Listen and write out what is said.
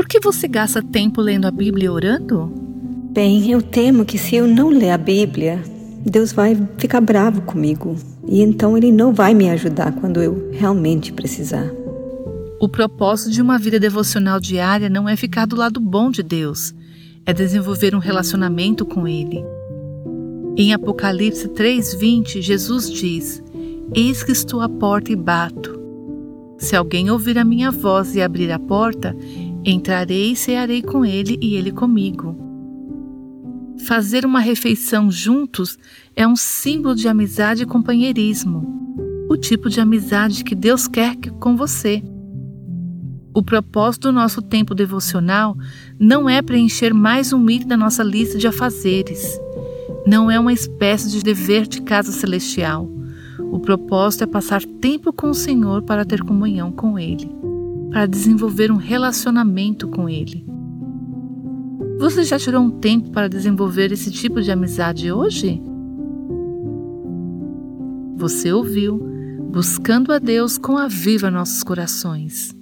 Por que você gasta tempo lendo a Bíblia e orando? Bem, eu temo que se eu não ler a Bíblia, Deus vai ficar bravo comigo. E então Ele não vai me ajudar quando eu realmente precisar. O propósito de uma vida devocional diária não é ficar do lado bom de Deus, é desenvolver um relacionamento com Ele. Em Apocalipse 3,20, Jesus diz: Eis que estou à porta e bato. Se alguém ouvir a minha voz e abrir a porta, entrarei e cearei com ele e ele comigo. Fazer uma refeição juntos é um símbolo de amizade e companheirismo, o tipo de amizade que Deus quer com você. O propósito do nosso tempo devocional não é preencher mais um item da nossa lista de afazeres. Não é uma espécie de dever de casa celestial. O propósito é passar tempo com o Senhor para ter comunhão com Ele, para desenvolver um relacionamento com Ele. Você já tirou um tempo para desenvolver esse tipo de amizade hoje? Você ouviu Buscando a Deus com a Viva Nossos Corações.